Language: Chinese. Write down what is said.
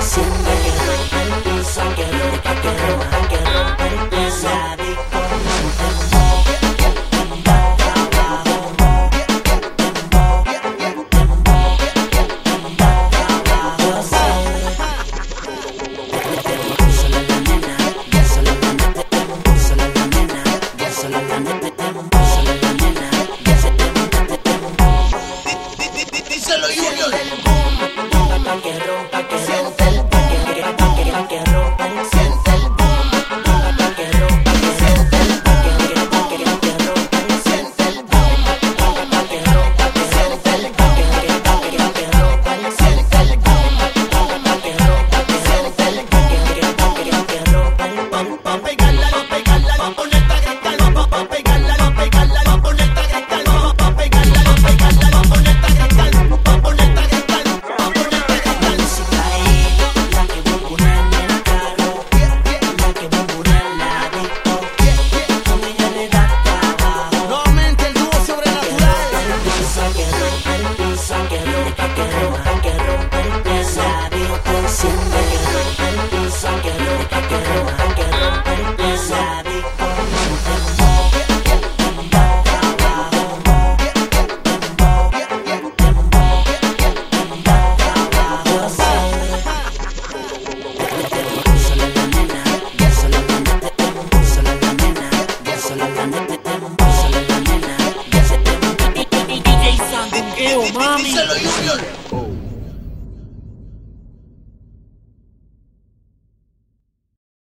心累。